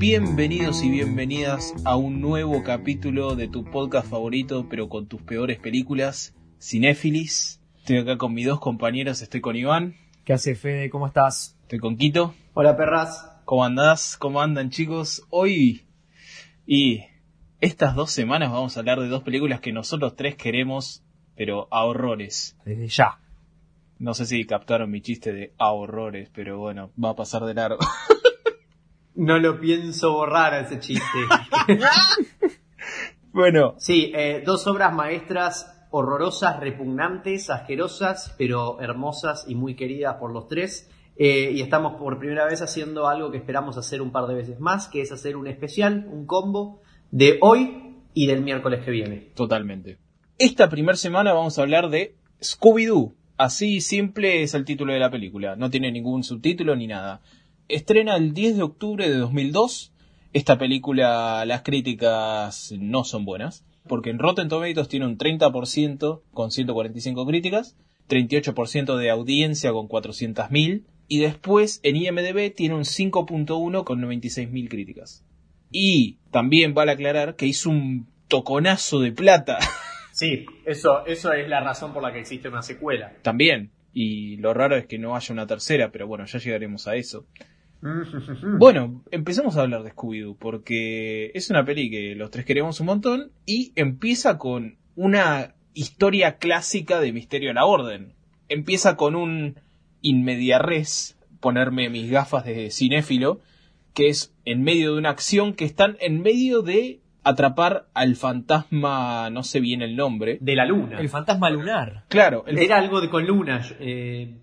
Bienvenidos y bienvenidas a un nuevo capítulo de tu podcast favorito, pero con tus peores películas, Cinéfilis. Estoy acá con mis dos compañeros, estoy con Iván, ¿Qué hace Fede? ¿Cómo estás? estoy con Quito. Hola perras. ¿Cómo andás? ¿Cómo andan chicos? Hoy y estas dos semanas vamos a hablar de dos películas que nosotros tres queremos, pero a horrores. Desde ya. No sé si captaron mi chiste de a horrores, pero bueno, va a pasar de largo. No lo pienso borrar a ese chiste. bueno, sí, eh, dos obras maestras horrorosas, repugnantes, asquerosas, pero hermosas y muy queridas por los tres. Eh, y estamos por primera vez haciendo algo que esperamos hacer un par de veces más, que es hacer un especial, un combo de hoy y del miércoles que viene. Totalmente. Esta primera semana vamos a hablar de Scooby-Doo. Así simple es el título de la película. No tiene ningún subtítulo ni nada. Estrena el 10 de octubre de 2002. Esta película, las críticas no son buenas. Porque en Rotten Tomatoes tiene un 30% con 145 críticas, 38% de audiencia con 400.000 y después en IMDB tiene un 5.1 con 96.000 críticas. Y también vale aclarar que hizo un toconazo de plata. Sí, eso, eso es la razón por la que existe una secuela. también. Y lo raro es que no haya una tercera, pero bueno, ya llegaremos a eso. Bueno, empezamos a hablar de Scooby-Doo, porque es una peli que los tres queremos un montón y empieza con una historia clásica de Misterio a la Orden. Empieza con un inmediarres, ponerme mis gafas de cinéfilo, que es en medio de una acción que están en medio de atrapar al fantasma, no sé bien el nombre. De la luna. El fantasma lunar. Claro, el, Era algo de con luna, eh,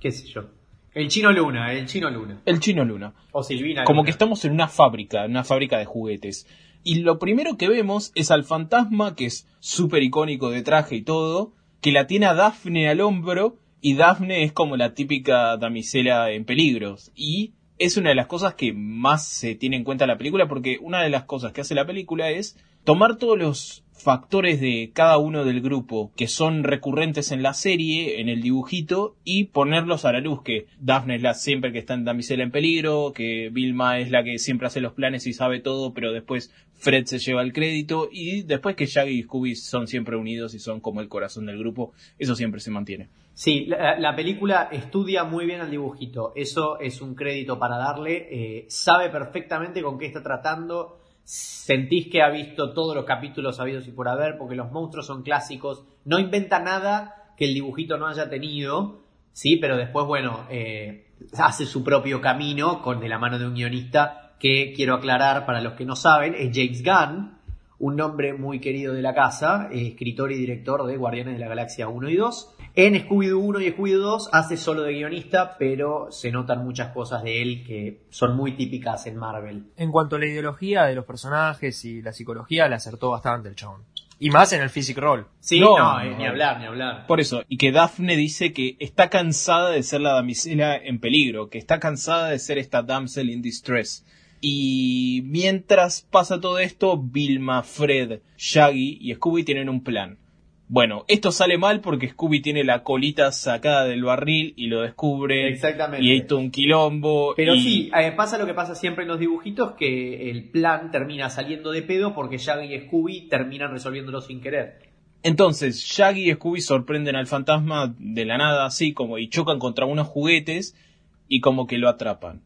qué sé yo. El chino luna, el chino luna. el chino luna. O Silvina. Como Luna. que estamos en una fábrica, en una fábrica de juguetes. Y lo primero que vemos es al fantasma, que es súper icónico de traje y todo, que la tiene a Daphne al hombro, y Daphne es como la típica damisela en peligros. Y es una de las cosas que más se tiene en cuenta en la película, porque una de las cosas que hace la película es tomar todos los factores de cada uno del grupo que son recurrentes en la serie, en el dibujito, y ponerlos a la luz, que Daphne es la siempre que está en damisela en peligro, que Vilma es la que siempre hace los planes y sabe todo, pero después Fred se lleva el crédito, y después que Shaggy y Scooby son siempre unidos y son como el corazón del grupo, eso siempre se mantiene. Sí, la, la película estudia muy bien al dibujito. Eso es un crédito para darle. eh, sabe perfectamente con qué está tratando. Sentís que ha visto todos los capítulos habidos y por haber, porque los monstruos son clásicos. No inventa nada que el dibujito no haya tenido. Sí, pero después, bueno, eh, hace su propio camino con de la mano de un guionista que quiero aclarar para los que no saben, es James Gunn, un nombre muy querido de la casa, eh, escritor y director de Guardianes de la Galaxia 1 y 2. En Scooby-Doo 1 y Scooby-Doo 2 hace solo de guionista, pero se notan muchas cosas de él que son muy típicas en Marvel. En cuanto a la ideología de los personajes y la psicología, le acertó bastante el chabón. Y más en el physic roll. Sí, No, eh, no. ni hablar, ni hablar. Por eso, y que Daphne dice que está cansada de ser la damisela en peligro, que está cansada de ser esta damsel in distress. Y mientras pasa todo esto, Vilma, Fred, Shaggy y Scooby tienen un plan. Bueno, esto sale mal porque Scooby tiene la colita sacada del barril y lo descubre. Exactamente. Y todo un quilombo. Pero y- sí, eh, pasa lo que pasa siempre en los dibujitos, que el plan termina saliendo de pedo porque Shaggy y Scooby terminan resolviéndolo sin querer. Entonces, Shaggy y Scooby sorprenden al fantasma de la nada, así como, y chocan contra unos juguetes y como que lo atrapan.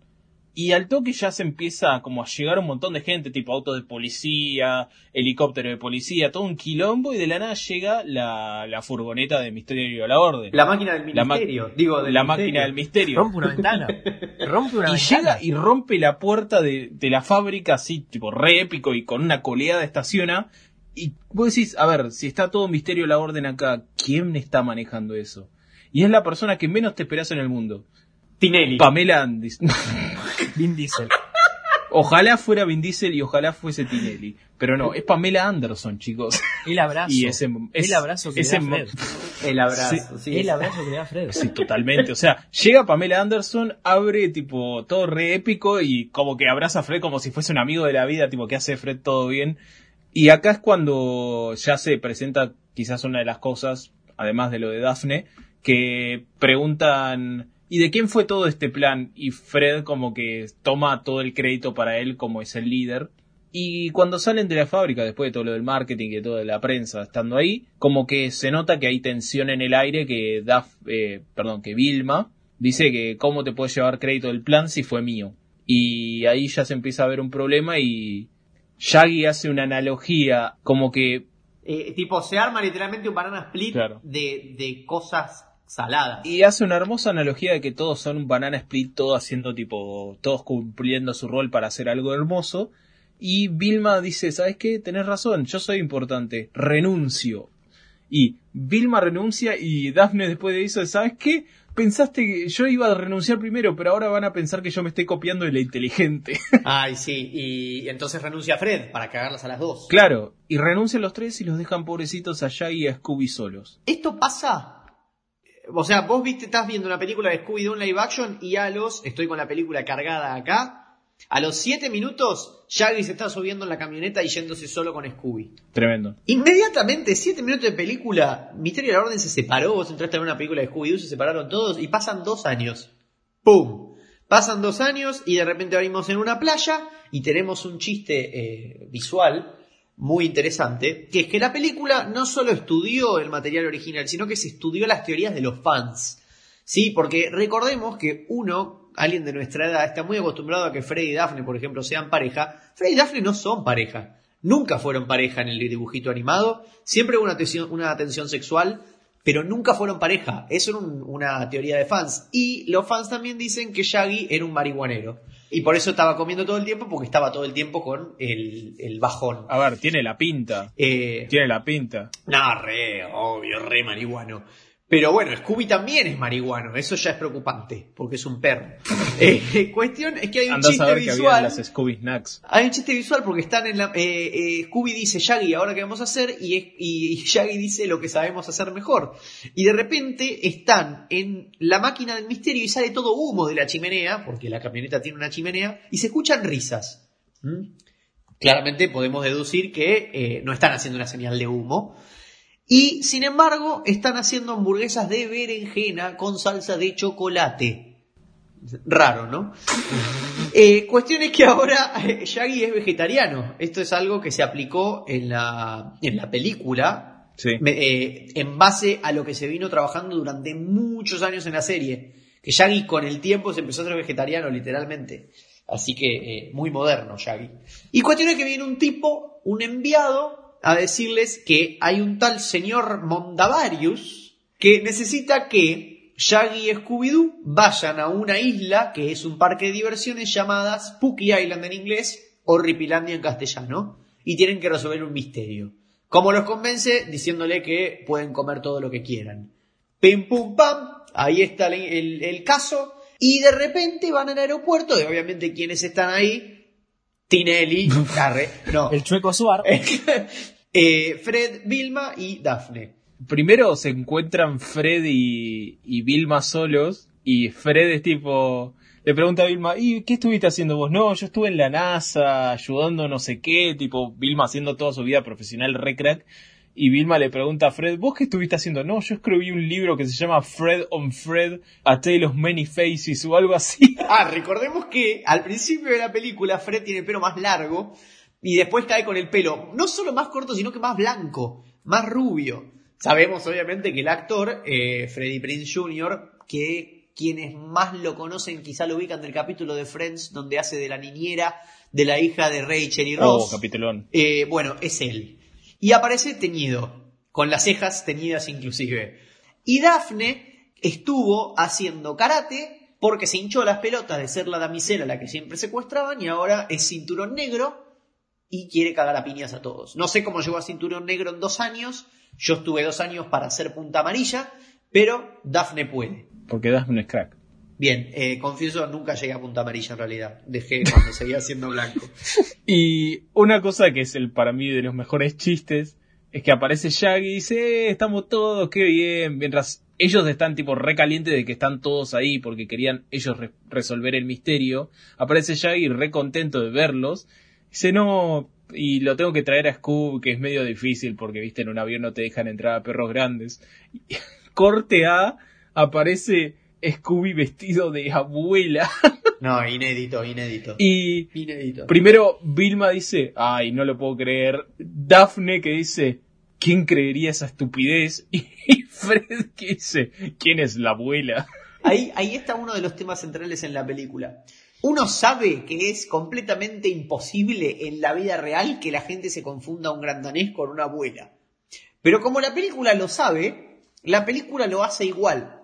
Y al toque ya se empieza como a llegar un montón de gente, tipo autos de policía, helicóptero de policía, todo un quilombo, y de la nada llega la, la furgoneta de Misterio a la Orden. La máquina del La ma- ministerio, digo, del la misterio. máquina del misterio. Rompe una ventana. Rompe una y ventana. llega y rompe la puerta de, de la fábrica así, tipo re épico y con una coleada estaciona. Y vos decís, a ver, si está todo misterio la orden acá, ¿quién está manejando eso? Y es la persona que menos te esperas en el mundo. Tinelli. Pamela Andis. Vin Diesel. ojalá fuera Vin Diesel y ojalá fuese Tinelli. Pero no, es Pamela Anderson, chicos. El abrazo. Y ese, es- el abrazo que ese le da Fred. El abrazo, sí. El abrazo que le da Fred. Sí, totalmente. O sea, llega Pamela Anderson, abre tipo todo re épico y como que abraza a Fred como si fuese un amigo de la vida, tipo que hace Fred todo bien. Y acá es cuando ya se presenta quizás una de las cosas, además de lo de Daphne, que preguntan ¿y de quién fue todo este plan? Y Fred como que toma todo el crédito para él como es el líder. Y cuando salen de la fábrica, después de todo lo del marketing y de toda la prensa estando ahí, como que se nota que hay tensión en el aire que Duff, eh, perdón, que Vilma dice que cómo te puedes llevar crédito del plan si fue mío. Y ahí ya se empieza a ver un problema y Shaggy hace una analogía como que Eh, tipo, se arma literalmente un banana split Claro. de, de cosas saladas. Y hace una hermosa analogía de que todos son un banana split, todos haciendo tipo, todos cumpliendo su rol para hacer algo hermoso. Y Vilma dice, ¿sabes qué? Tenés razón, yo soy importante, renuncio. Y Vilma renuncia y Daphne después de eso, ¿sabes qué? Pensaste que yo iba a renunciar primero, pero ahora van a pensar que yo me estoy copiando de la inteligente. Ay, sí, y entonces renuncia Fred para cagarlas a las dos. claro, y renuncian los tres y los dejan pobrecitos a Shaggy y a Scooby solos. Esto pasa. O sea, vos viste, estás viendo una película de Scooby-Doo en live action y a los, estoy con la película cargada acá, a los 7 minutos, Shaggy se está subiendo en la camioneta y yéndose solo con Scooby. Tremendo. Inmediatamente, 7 minutos de película, Misterio de la Orden se separó, vos entraste a ver una película de Scooby-Doo, se separaron todos y pasan dos años. ¡Pum! Pasan dos años y de repente abrimos en una playa y tenemos un chiste eh, visual muy interesante, que es que la película no solo estudió el material original, sino que se estudió las teorías de los fans. Sí, porque recordemos que uno, alguien de nuestra edad, está muy acostumbrado a que Freddy y Daphne, por ejemplo, sean pareja. Freddy y Daphne no son pareja. Nunca fueron pareja en el dibujito animado. Siempre hubo una tensión, una sexual, pero nunca fueron pareja. Eso era un- una teoría de fans. Y los fans también dicen que Shaggy era un marihuanero. Y por eso estaba comiendo todo el tiempo, porque estaba todo el tiempo con el, el bajón. A ver, tiene la pinta. Eh, Tiene la pinta. no, re, obvio, re marihuano. Pero bueno, Scooby también es marihuano, eso ya es preocupante, porque es un perro. Eh, cuestión es que hay un Andás chiste a ver que había visual. las Scooby Snacks. Hay un chiste visual porque están en la. eh, eh, Scooby dice Shaggy, ¿ahora qué vamos a hacer? Y, y, y Shaggy dice lo que sabemos hacer mejor. Y de repente están en la máquina del misterio y sale todo humo de la chimenea, porque la camioneta tiene una chimenea, y se escuchan risas. ¿Mm? Claramente podemos deducir que eh, no están haciendo una señal de humo. Y sin embargo, están haciendo hamburguesas de berenjena con salsa de chocolate. Raro, ¿no? Eh, cuestión es que ahora eh, Shaggy es vegetariano. Esto es algo que se aplicó en la, en la película Sí. eh, en base a lo que se vino trabajando durante muchos años en la serie. Que Shaggy con el tiempo se empezó a ser vegetariano, literalmente. Así que eh, muy moderno Shaggy. Y cuestión es que viene un tipo, un enviado, a decirles que hay un tal señor Mondavarius que necesita que Shaggy y Scooby-Doo vayan a una isla que es un parque de diversiones llamada Spooky Island en inglés o Ripilandia en castellano y tienen que resolver un misterio. ¿Cómo los convence? Diciéndole que pueden comer todo lo que quieran. Pim pum pam, ahí está el, el- el caso y de repente van al aeropuerto y obviamente quienes están ahí, Tinelli, Carre, no, El chueco Suar. eh, Fred, Vilma y Daphne. Primero se encuentran Fred y, y Vilma solos y Fred es tipo... Le pregunta a Vilma, ¿y qué estuviste haciendo vos? No, yo estuve en la NASA ayudando no sé qué, tipo Vilma haciendo toda su vida profesional re crack. Y Vilma le pregunta a Fred, ¿vos qué estuviste haciendo? No, yo escribí un libro que se llama Fred on Fred, A Tale of Many Faces o algo así. Ah, recordemos que al principio de la película Fred tiene el pelo más largo y después cae con el pelo no solo más corto, sino que más blanco, más rubio. Sabemos obviamente que el actor, eh, Freddie Prince Jr., que quienes más lo conocen quizá lo ubican del capítulo de Friends donde hace de la niñera de la hija de Rachel y Oh, Ross. capitulón. Eh, bueno, es él. Y aparece teñido, con las cejas teñidas inclusive. Y Daphne estuvo haciendo karate porque se hinchó las pelotas de ser la damisela la que siempre secuestraban y ahora es cinturón negro y quiere cagar a piñas a todos. No sé cómo llegó a cinturón negro en dos años. Yo estuve dos años para hacer punta amarilla, pero Daphne puede. Porque Daphne es crack. Bien, eh, confieso, nunca llegué a punta amarilla en realidad. Dejé cuando seguía siendo blanco. Y una cosa que es el para mí de los mejores chistes es que aparece Shaggy y dice, "Eh, estamos todos, qué bien, mientras ellos están tipo recalientes de que están todos ahí porque querían ellos re- resolver el misterio, aparece Shaggy re contento de verlos, dice, no, y lo tengo que traer a Scoob, que es medio difícil porque, viste, en un avión no te dejan entrar a perros grandes. Corte A, aparece Scooby vestido de abuela. No, inédito, inédito. Y Inédito. primero Vilma dice, ay, no lo puedo creer. Daphne que dice, ¿quién creería esa estupidez? Y Fred que dice, ¿quién es la abuela? Ahí, ahí está uno de los temas centrales en la película. Uno sabe que es completamente imposible en la vida real que la gente se confunda un gran danés con una abuela. Pero como la película lo sabe, la película lo hace igual.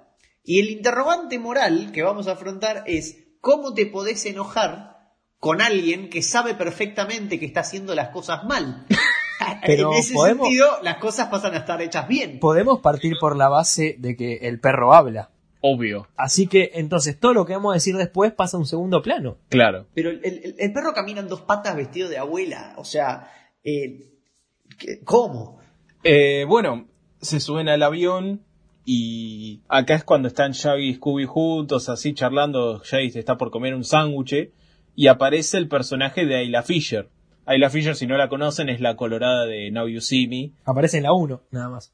Y el interrogante moral que vamos a afrontar es cómo te podés enojar con alguien que sabe perfectamente que está haciendo las cosas mal. Pero en ese podemos- sentido, las cosas pasan a estar hechas bien. Podemos partir por la base de que el perro habla. Obvio, Así que entonces todo lo que vamos a decir después pasa a un segundo plano. claro. Pero el, el- el perro camina en dos patas vestido de abuela. O sea, eh, ¿qué- ¿cómo? Eh, bueno, se suben al avión y acá es cuando están Shaggy y Scooby juntos, así charlando. Shaggy se está por comer un sándwich y aparece el personaje de Ayla Fisher. Ayla Fisher, si no la conocen, es la colorada de Now You See Me. Aparece en la 1, nada más.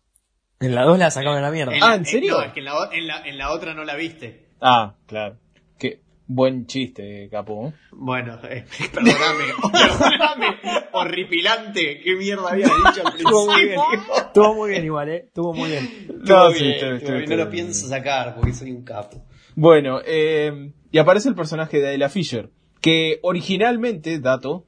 En la 2 la sacaron a la mierda. Ah, la- ¿en serio? no, es que en la, en la- en la otra no la viste. Ah, claro. Buen chiste, capo. ¿eh? Bueno, eh, perdóname, perdóname, horripilante. ¿Qué mierda había dicho al Estuvo muy bien. principio? Estuvo muy bien igual, ¿eh? Estuvo muy bien. Estuvo sí, bien, estuvo- estuvo estuvo- bien, no lo pienso sacar porque soy un capo. Bueno, eh, y aparece el personaje de Ayla Fisher, que originalmente, dato,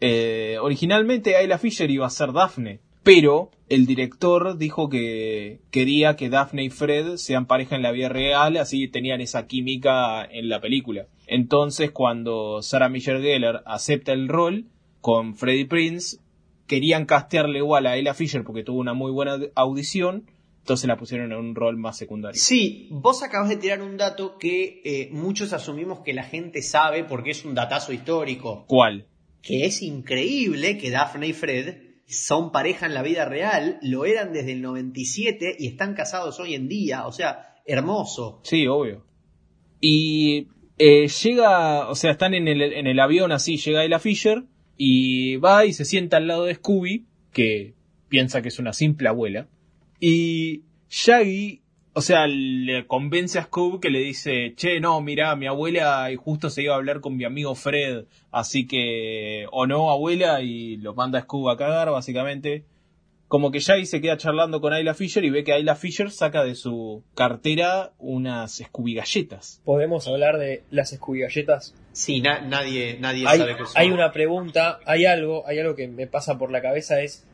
eh, originalmente Ayla Fisher iba a ser Daphne, pero el director dijo que quería que Daphne y Fred sean pareja en la vida real, así tenían esa química en la película. Entonces, cuando Sarah Michelle Gellar acepta el rol con Freddie Prince, querían castearle igual a Ayla Fisher porque tuvo una muy buena audición, entonces la pusieron en un rol más secundario. Sí, vos acabas de tirar un dato que eh, muchos asumimos que la gente sabe porque es un datazo histórico. ¿Cuál? Que es increíble que Daphne y Fred son pareja en la vida real, lo eran desde el 97 y están casados hoy en día. O sea, hermoso. Sí, obvio. Y eh, llega, o sea, están en el, en el avión así, llega Ella Fisher y va y se sienta al lado de Scooby, que piensa que es una simple abuela. Y Shaggy, o sea, le convence a Scooby que le dice, che, no, mira, mi abuela y justo se iba a hablar con mi amigo Fred, así que, o no, abuela, y lo manda a Scooby a cagar, básicamente. Como que Shaggy se queda charlando con Ayla Fisher y ve que Ayla Fisher saca de su cartera unas Scooby galletas. Podemos hablar de las Scooby galletas. Sí, na- nadie, nadie Hay, sabe que son. hay una pregunta, hay algo, hay algo que me pasa por la cabeza es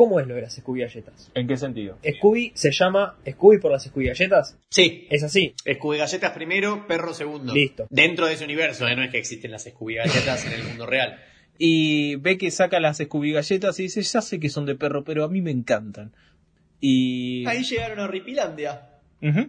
¿cómo es lo de las Scooby galletas? ¿En qué sentido? Scooby se llama Scooby por las Scooby galletas. Sí, Es así. Scooby Galletas primero, perro segundo. Listo. Dentro de ese universo, ¿eh? no es que existen las Scooby Galletas en el mundo real. Y ve que saca las Scooby galletas y dice, ya sé que son de perro, pero a mí me encantan. Y... Ahí llegaron a Ripilandia.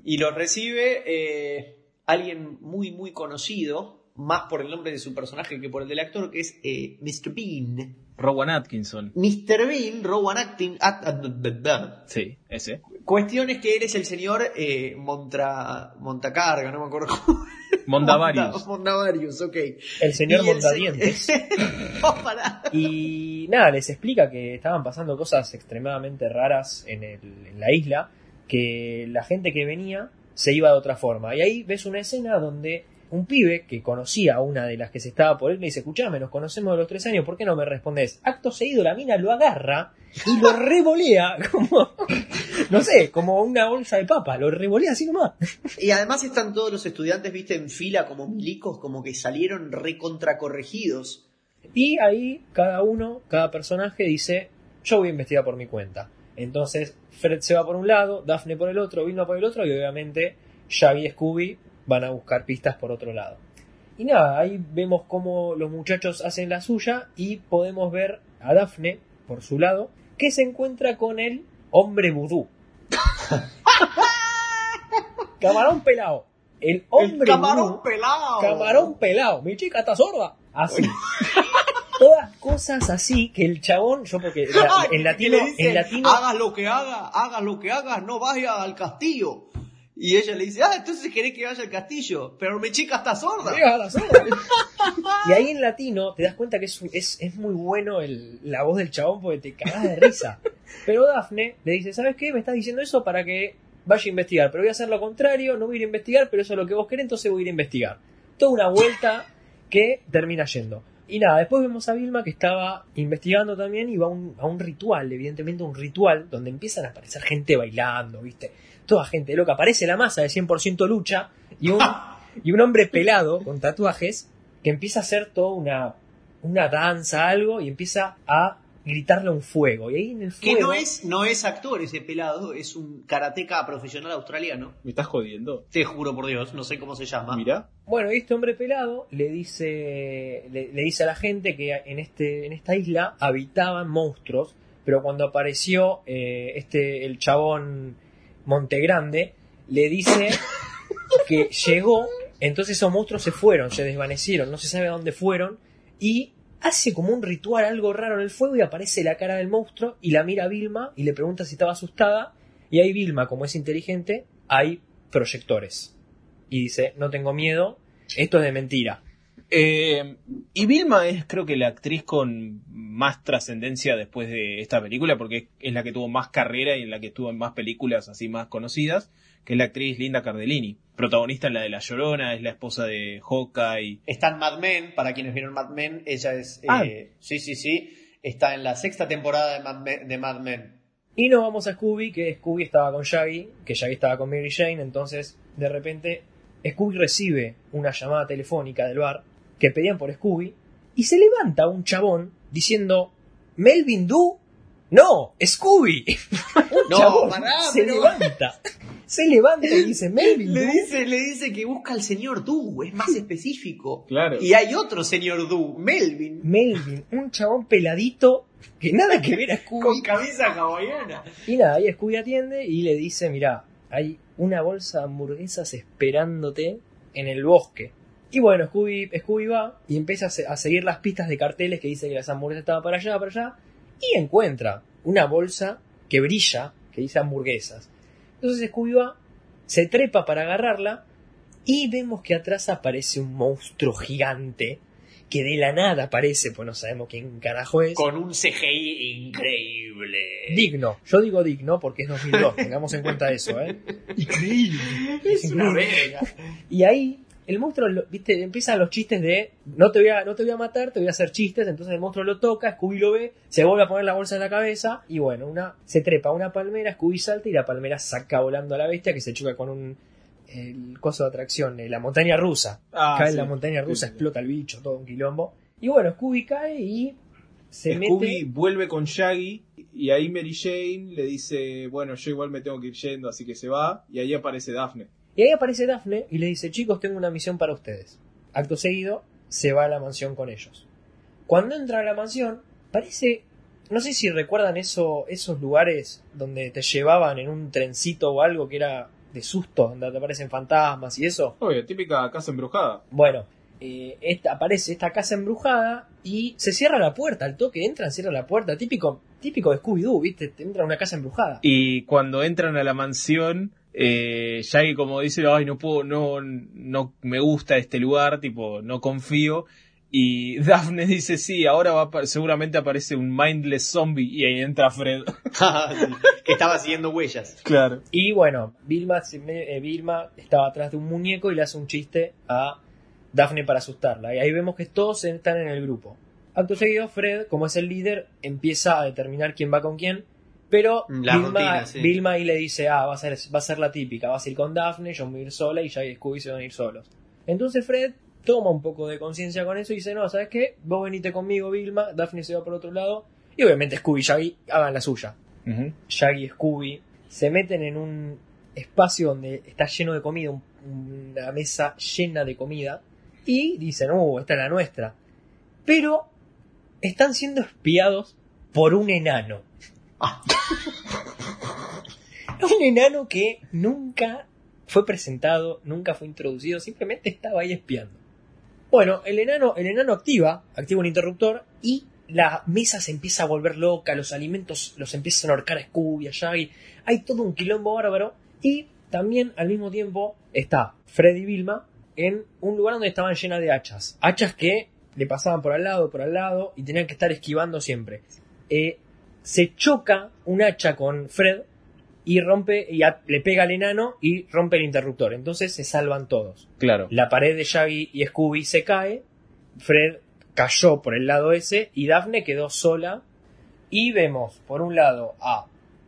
Y los recibe eh, alguien muy, muy conocido, más por el nombre de su personaje que por el del actor, que es eh, Mr. Bean. Rowan Atkinson. Mr. Bean, Rowan Acting. At, at- at- at- Sí, ese. Cuestión es que él es el señor eh, Montra, Montacarga, no me acuerdo cómo. Mondavarius. Monta- Mondavarius, ok. El señor Y el se- Mondadientes. no, pará. Y nada, les explica que estaban pasando cosas extremadamente raras en, el- en la isla, que la gente que venía se iba de otra forma. Y ahí ves una escena donde un pibe que conocía a una de las que se estaba por él le dice, escuchame, nos conocemos de los tres años, ¿por qué no me respondes? Acto seguido la mina lo agarra y lo revolea como, no sé, como una bolsa de papa, lo revolea así nomás. Y además están todos los estudiantes, viste, en fila como milicos, como que salieron recontracorregidos. Y ahí cada uno, cada personaje dice, yo voy a investigar por mi cuenta. Entonces Fred se va por un lado, Daphne por el otro, Vilma por el otro y obviamente Shaggy y Scooby van a buscar pistas por otro lado. Y nada, ahí vemos cómo los muchachos hacen la suya y podemos ver a Daphne por su lado que se encuentra con el hombre vudú. Camarón pelado. El hombre el camarón vudú pelado. Camarón pelado, mi chica está sorda. Así. Todas cosas así que el chabón, yo porque la- en latino, en latino, hagas lo que hagas, hagas lo que hagas, no vayas al castillo. Y ella le dice, ah, entonces querés que vaya al castillo, pero mi chica está sorda. Y ahí en latino te das cuenta que es, es, es muy bueno el- la voz del chabón porque te cagás de risa. Pero Dafne le dice, ¿sabes qué? Me estás diciendo eso para que vaya a investigar, pero voy a hacer lo contrario, no voy a ir a investigar, pero eso es lo que vos querés, entonces voy a ir a investigar. Toda una vuelta que termina yendo. Y nada, después vemos a Vilma que estaba investigando también y va a un, a un ritual, evidentemente un ritual, donde empiezan a aparecer gente bailando, ¿viste? Toda gente loca. Aparece la masa de 100% lucha y un, y un hombre pelado con tatuajes que empieza a hacer toda una, una danza, algo, y empieza a gritarle un fuego. Y ahí en el Que fuego. no es, no es actor ese pelado, es un karateca profesional australiano. ¿Me estás jodiendo? Te juro por Dios, no sé cómo se llama. Mirá. Bueno, y este hombre pelado le dice, le, le dice a la gente que en, este, en esta isla habitaban monstruos, pero cuando apareció eh, este, el chabón Montegrande, le dice que llegó, entonces esos monstruos se fueron, se desvanecieron, no se sabe a dónde fueron, y hace como un ritual, algo raro en el fuego, y aparece la cara del monstruo, y la mira a Vilma, y le pregunta si estaba asustada, y ahí Vilma, como es inteligente, hay proyectores. Y dice, no tengo miedo, esto es de mentira. Eh, y Vilma es creo que la actriz con más trascendencia después de esta película, porque es la que tuvo más carrera y en la que estuvo en más películas así más conocidas, que es la actriz Linda Cardellini, protagonista en la de La Llorona, es la esposa de Hawkeye. Está en Mad Men, para quienes vieron Mad Men, ella es... Ah. eh, sí, sí, sí. Está en la sexta temporada de Mad Men. de Mad Men. Y nos vamos a Scooby, que Scooby estaba con Shaggy, que Shaggy estaba con Mary Jane, entonces de repente Scooby recibe una llamada telefónica del bar que pedían por Scooby y se levanta un chabón diciendo Melvin Du, no, Scooby. Un No, chabón pará, se pero- levanta, se levanta y dice Melvin Le Du. dice, le dice que busca al señor Du, es más específico. Claro. Y hay otro señor Du, Melvin, Melvin, un chabón peladito que nada que ver a Scooby. con camisa hawaiana. Y nada, ahí Scooby atiende y le dice, mira, hay una bolsa de hamburguesas esperándote en el bosque. Y bueno, Scooby, Scooby va y empieza a, se- a seguir las pistas de carteles que dice que las hamburguesas estaban para allá, para allá, y encuentra una bolsa que brilla, que dice hamburguesas. Entonces Scooby va, se trepa para agarrarla, y vemos que atrás aparece un monstruo gigante, que de la nada aparece, pues no sabemos quién carajo es. Con un CGI increíble. Digno. Yo digo digno porque es 2002. Tengamos en cuenta eso, ¿eh? Increíble. Es una verga. Y ahí el monstruo, lo- viste, empiezan los chistes de no te voy a, no te voy a matar, te voy a hacer chistes. Entonces el monstruo lo toca, Scooby lo ve, se vuelve a poner la bolsa en la cabeza y bueno, una se trepa a una palmera, Scooby salta y la palmera saca volando a la bestia que se choca con un el coso de atracción, la montaña rusa. Ah, cae sí. en la montaña rusa, sí. explota el bicho, todo un quilombo. Y bueno, Scooby cae y se Scooby mete. vuelve con Shaggy y ahí Mary Jane le dice, bueno, yo igual me tengo que ir yendo, así que se va. Y ahí aparece Daphne. Y ahí aparece Daphne y le dice, chicos, tengo una misión para ustedes. Acto seguido, se va a la mansión con ellos. Cuando entra a la mansión, parece... No sé si recuerdan eso, esos lugares donde te llevaban en un trencito o algo que era de susto, donde te aparecen fantasmas y eso. Obvio, típica casa embrujada. Bueno, eh, esta, aparece esta casa embrujada y se cierra la puerta. Al toque entran, cierra la puerta. Típico, típico de Scooby-Doo, ¿viste? Te entra a una casa embrujada. Y cuando entran a la mansión, eh, Shaggy como dice, ay, no puedo, no, no me gusta este lugar, tipo, no confío. Y Daphne dice, sí, ahora va a apa- seguramente aparece un mindless zombie y ahí entra Fred. Sí, que estaba siguiendo huellas. claro. Y bueno, Vilma, eh, Vilma estaba atrás de un muñeco y le hace un chiste a Daphne para asustarla. Y ahí vemos que todos están en el grupo. Acto seguido, Fred, como es el líder, empieza a determinar quién va con quién. Pero La Vilma, rutina, sí. Vilma ahí le dice, ah, va a, ser, va a ser la típica, vas a ir con Daphne, yo me voy a ir sola y ya y Scooby se van a ir solos. Entonces Fred toma un poco de conciencia con eso y dice, no, ¿sabes qué? Vos venite conmigo, Vilma, Daphne se va por otro lado. Y obviamente Scooby y Shaggy hagan la suya. Ujú. Shaggy y Scooby se meten en un espacio donde está lleno de comida, un- una mesa llena de comida, y dicen, uh, esta es la nuestra. Pero están siendo espiados por un enano. Un enano que nunca fue presentado, nunca fue introducido, simplemente estaba ahí espiando. Bueno, el enano, el enano activa, activa un interruptor y la mesa se empieza a volver loca, los alimentos los empiezan a ahorcar a Scooby, a Shaggy, hay todo un quilombo bárbaro y también al mismo tiempo está Freddy Vilma en un lugar donde estaban llenas de hachas, hachas que le pasaban por al lado, por al lado y tenían que estar esquivando siempre. Eh, se choca un hacha con Fred y rompe y a- le pega al enano y rompe el interruptor. Entonces se salvan todos. Claro. La pared de Shaggy y Scooby se cae. Fred cayó por el lado ese y Daphne quedó sola. Y vemos, por un lado, a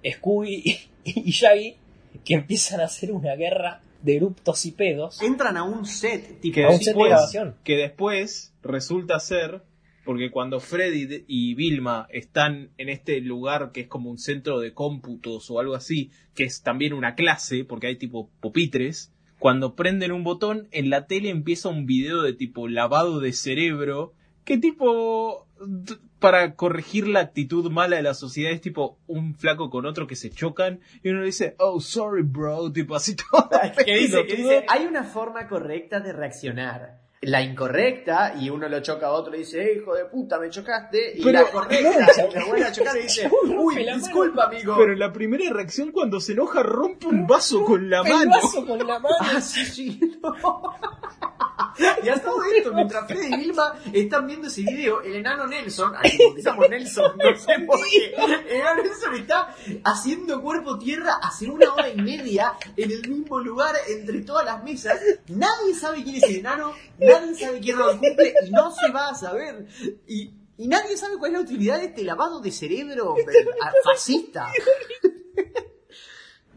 Scooby y, y Shaggy que empiezan a hacer una guerra de eruptos y pedos. Entran a un set, tipo. Que A un después, set de grabación. que después resulta ser, porque cuando Freddy y Vilma están en este lugar que es como un centro de cómputos o algo así, que es también una clase, porque hay tipo pupitres, cuando prenden un botón, en la tele empieza un video de tipo lavado de cerebro, que tipo, para corregir la actitud mala de la sociedad, es tipo un flaco con otro que se chocan, y uno dice, oh, sorry, bro, tipo así todo. dice, pelotudo. dice, hay una forma correcta de reaccionar. La incorrecta, y uno lo choca a otro y dice, eh, hijo de puta, me chocaste. Y Pero- la correcta, y lo vuelve a chocar y dice, uy, la disculpa, amigo. Pero la primera reacción cuando se enoja rompe un vaso con la mano. vaso con la mano. Ah, sí, no. Y a todo esto, mientras Freddy y Vilma están viendo ese video, el enano Nelson, bautizamos Nelson, no sé por qué, Nelson está haciendo cuerpo tierra hace una hora y media en el mismo lugar entre todas las mesas. Nadie sabe quién es el enano, nadie sabe quién lo cumple y no se va a saber. Y, y nadie sabe cuál es la utilidad de este lavado de cerebro eh, fascista.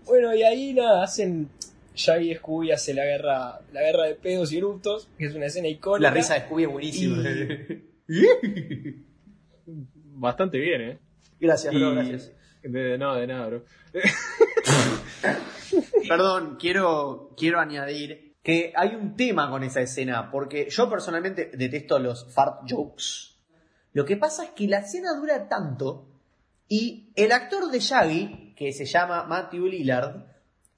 Bueno, y ahí nada, hacen. Shaggy y Scooby hace la guerra, la guerra de pedos y eruptos, que es una escena icónica. La risa de Scooby es buenísima. Bastante bien, ¿eh? Gracias, bro, gracias. De, no, de nada, bro. Perdón, quiero, quiero añadir que hay un tema con esa escena, porque yo personalmente detesto los fart jokes. Lo que pasa es que la escena dura tanto y el actor de Shaggy, que se llama Matthew Lillard,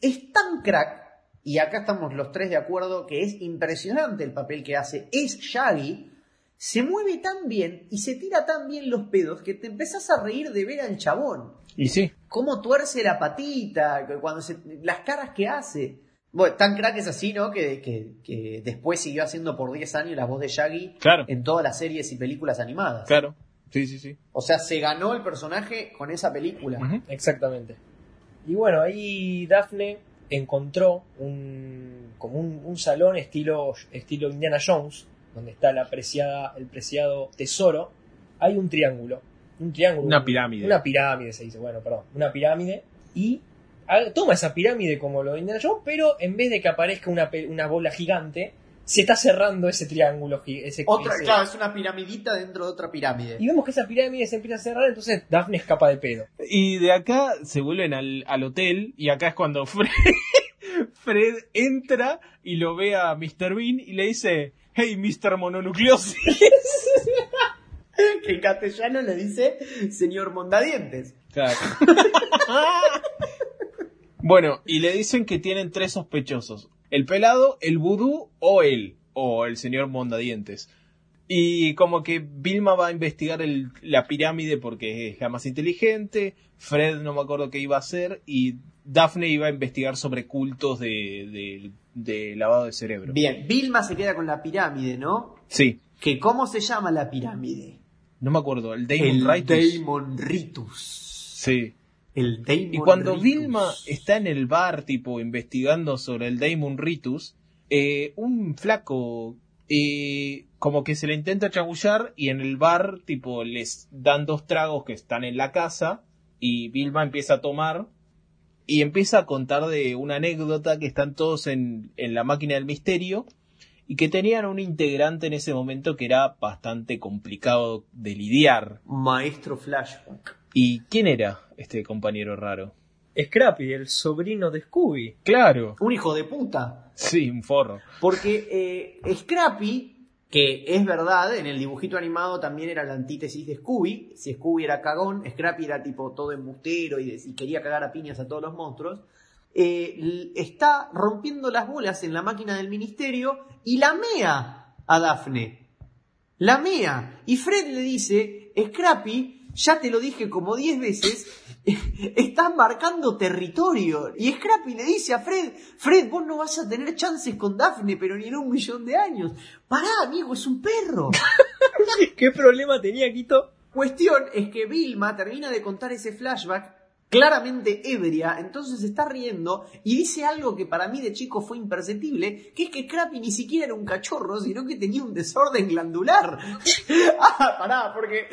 es tan crack, y acá estamos los tres de acuerdo que es impresionante el papel que hace, es Shaggy, se mueve tan bien y se tira tan bien los pedos que te empezás a reír de ver al chabón Y sí. cómo tuerce la patita, que cuando se, las caras que hace. Bueno, tan crack es así, ¿no? Que, que- que después siguió haciendo por 10 años la voz de Shaggy Claro. en todas las series y películas animadas. Claro. Sí, sí, sí. O sea, se ganó el personaje con esa película. Exactamente. Y bueno, ahí Daphne encontró un, como un, un salón estilo, estilo Indiana Jones, donde está la preciada, el preciado tesoro. Hay un triángulo. Un triángulo. Una un- pirámide. Una pirámide se dice, bueno, perdón. Una pirámide. Y toma esa pirámide como lo de Indiana Jones, pero en vez de que aparezca una, bola gigante, se está cerrando ese triángulo. Ese, Otra, ese- claro, es una piramidita dentro de otra pirámide. Y vemos que esa pirámide se empieza a cerrar, entonces Daphne escapa de pedo. Y de acá se vuelven al, al hotel y acá es cuando Fred, Fred entra y lo ve a Mr. Bean y le dice, hey, Mr. Mononucleosis. Que en castellano le dice señor Mondadientes. Claro. bueno, y le dicen que tienen tres sospechosos. El pelado, el vudú o él, o el señor Mondadientes. Y como que Vilma va a investigar el- la pirámide porque es la más inteligente, Fred no me acuerdo qué iba a hacer, y Daphne iba a investigar sobre cultos de, de- de lavado de cerebro. Bien, Vilma se queda con la pirámide, ¿no? Sí, Que ¿Cómo se llama la pirámide? no me acuerdo, el Damon el Ritus. Daemon Ritus. Sí. El Daemon Y cuando Ritus. Vilma está en el bar, tipo, investigando sobre el Daemon Ritus, eh, un flaco, eh, como que se le intenta chagullar y en el bar, tipo, les dan dos tragos que están en la casa y Vilma empieza a tomar y empieza a contar de una anécdota que están todos en, en la máquina del misterio y que tenían un integrante en ese momento que era bastante complicado de lidiar. Maestro Flashback. ¿Y quién era este compañero raro? Scrappy, el sobrino de Scooby. Claro. Un hijo de puta. Sí, un forro. Porque eh, Scrappy, que es verdad, en el dibujito animado también era la antítesis de Scooby. Si Scooby era cagón, Scrappy era tipo todo embustero y, quería cagar a piñas a todos los monstruos. Eh, está rompiendo las bolas en la máquina del ministerio y la mea a Daphne. La mea. Y Fred le dice, Scrappy, ya te lo dije como 10 veces, estás marcando territorio. Y Scrappy le dice a Fred, Fred, vos no vas a tener chances con Daphne, pero ni en un millón de años. Pará, amigo, es un perro. ¿Qué problema tenía Quito? Cuestión es que Vilma termina de contar ese flashback claramente ebria, entonces está riendo y dice algo que para mí de chico fue imperceptible, que es que Scrappy ni siquiera era un cachorro, sino que tenía un desorden glandular. ah, pará, porque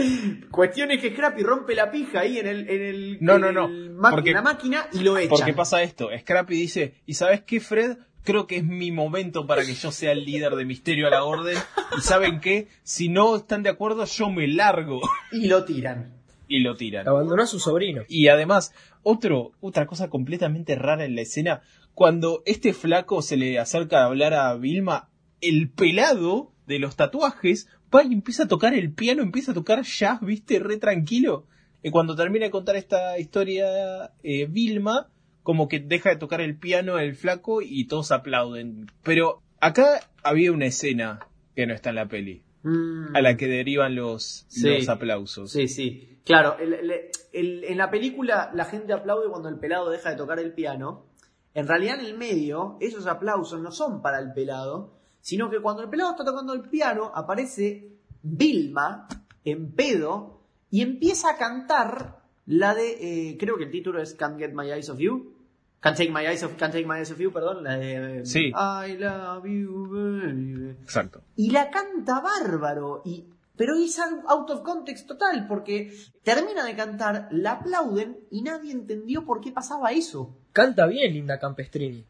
cuestión es que Scrappy rompe la pija ahí en el, en el, No, en no, no, el porque- la máquina y lo echa. Porque pasa esto, Scrappy dice, ¿y sabes qué, Fred? Creo que es mi momento para que yo sea el líder de Misterio a la Orden. ¿Y saben qué? Si no están de acuerdo, yo me largo. Y lo tiran. Y lo tiran. Abandonó a su sobrino. Y además, otro, otra cosa completamente rara en la escena, cuando este flaco se le acerca a hablar a Vilma, el pelado de los tatuajes va y empieza a tocar el piano, empieza a tocar jazz, viste, re tranquilo. Y cuando termina de contar esta historia, eh, Vilma, como que deja de tocar el piano el flaco y todos aplauden. Pero acá había una escena que no está en la peli, Mm. a la que derivan los, Sí. los aplausos. Sí, sí. Claro, el- el- el- en la película la gente aplaude cuando el pelado deja de tocar el piano. En realidad en el medio, esos aplausos no son para el pelado, sino que cuando el pelado está tocando el piano, aparece Vilma en pedo y empieza a cantar la de, eh, creo que el título es Can't Get My Eyes Off You. Can't Take My Eyes Off, Can't Take My Eyes Off You, perdón, la de Sí. I love you, baby. Exacto. Y la canta bárbaro. Y, pero es out of context total, porque termina de cantar, la aplauden y nadie entendió por qué pasaba eso. Canta bien Linda Campestrini.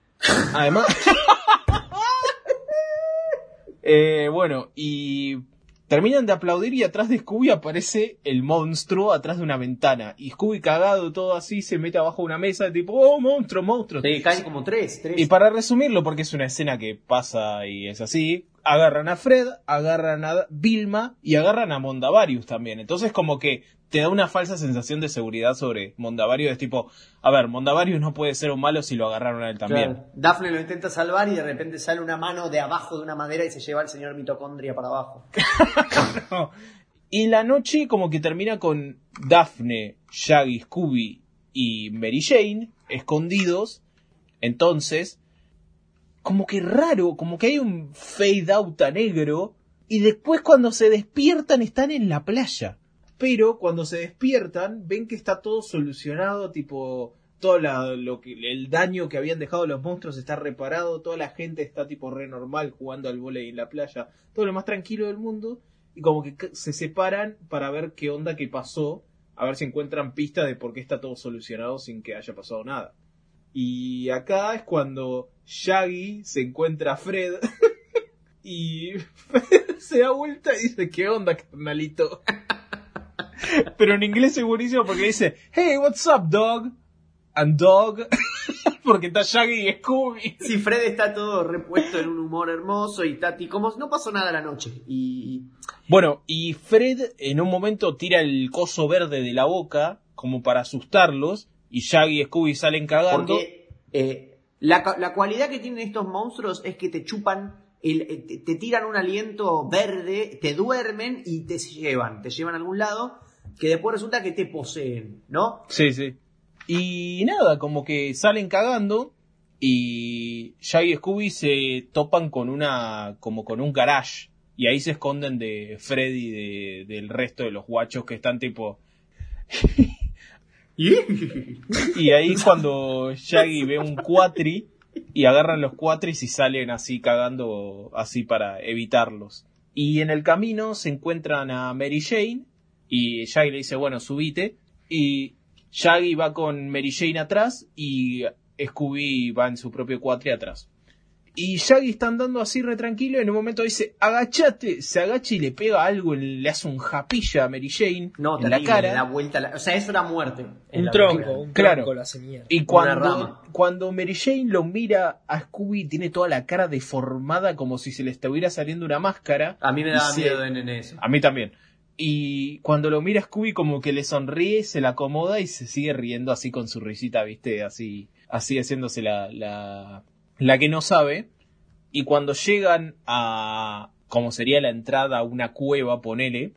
Además. Eh, bueno, y terminan de aplaudir y atrás de Scooby aparece el monstruo atrás de una ventana. Y Scooby cagado todo así se mete abajo de una mesa tipo, oh, monstruo, monstruo. Sí, caen como tres, tres. Y para resumirlo, porque es una escena que pasa y es así, agarran a Fred, agarran a Vilma y agarran a Mondavarius también. Entonces como que te da una falsa sensación de seguridad sobre Mondavarius. Es tipo, a ver, Mondavarius no puede ser un malo si lo agarraron a él también. Claro. Daphne lo intenta salvar y de repente sale una mano de abajo de una madera y se lleva al señor mitocondria para abajo. Y la noche como que termina con Daphne, Shaggy, Scooby y Mary Jane escondidos. Entonces, como que raro, como que hay un fade out a negro. Y después cuando se despiertan están en la playa. Pero cuando se despiertan ven que está todo solucionado, tipo todo la- lo que, el daño que habían dejado los monstruos está reparado, toda la gente está tipo re normal jugando al vóley en la playa, todo lo más tranquilo del mundo y como que se separan para ver qué onda que pasó, a ver si encuentran pistas de por qué está todo solucionado sin que haya pasado nada. Y acá es cuando Shaggy se encuentra a Fred y Fred se da vuelta y dice, ¿qué onda, carnalito? Pero en inglés es buenísimo porque dice, hey, what's up, dog? And dog. porque está Shaggy y Scooby. Sí, Fred está todo repuesto en un humor hermoso y Tati, como no pasó nada la noche. Y Bueno, y Fred en un momento tira el coso verde de la boca como para asustarlos y Shaggy y Scooby salen cagando. Porque eh, la, la cualidad que tienen estos monstruos es que te chupan, el, eh, te, te tiran un aliento verde, te duermen y te llevan, te llevan a algún lado, que después resulta que te poseen, ¿no? Sí, sí. Y nada, como que salen cagando y Shaggy y Scooby se topan con una como con un garage y ahí se esconden de Freddy y de, del resto de los guachos que están tipo y ahí cuando Shaggy ve un cuatri y agarran los cuatris y salen así cagando así para evitarlos. Y en el camino se encuentran a Mary Jane y Shaggy le dice, bueno, subite. Y Shaggy va con Mary Jane atrás y Scooby va en su propio cuatri atrás. Y Shaggy está andando así re tranquilo y en un momento dice, agachate, se agacha y le pega algo, en- le hace un japilla a Mary Jane No, en terrible, la cara. le da vuelta, la- o sea, es una muerte. Un la tronco, película. un Claro. tronco la señal. Y cuando, cuando Mary Jane lo mira a Scooby, tiene toda la cara deformada como si se le estuviera saliendo una máscara. A mí me daba se- miedo en, en eso. A mí también. Y cuando lo mira Scooby como que le sonríe, se la acomoda y se sigue riendo así con su risita, viste, así, así haciéndose la, la, la que no sabe. Y cuando llegan a, como sería la entrada a una cueva, ponele,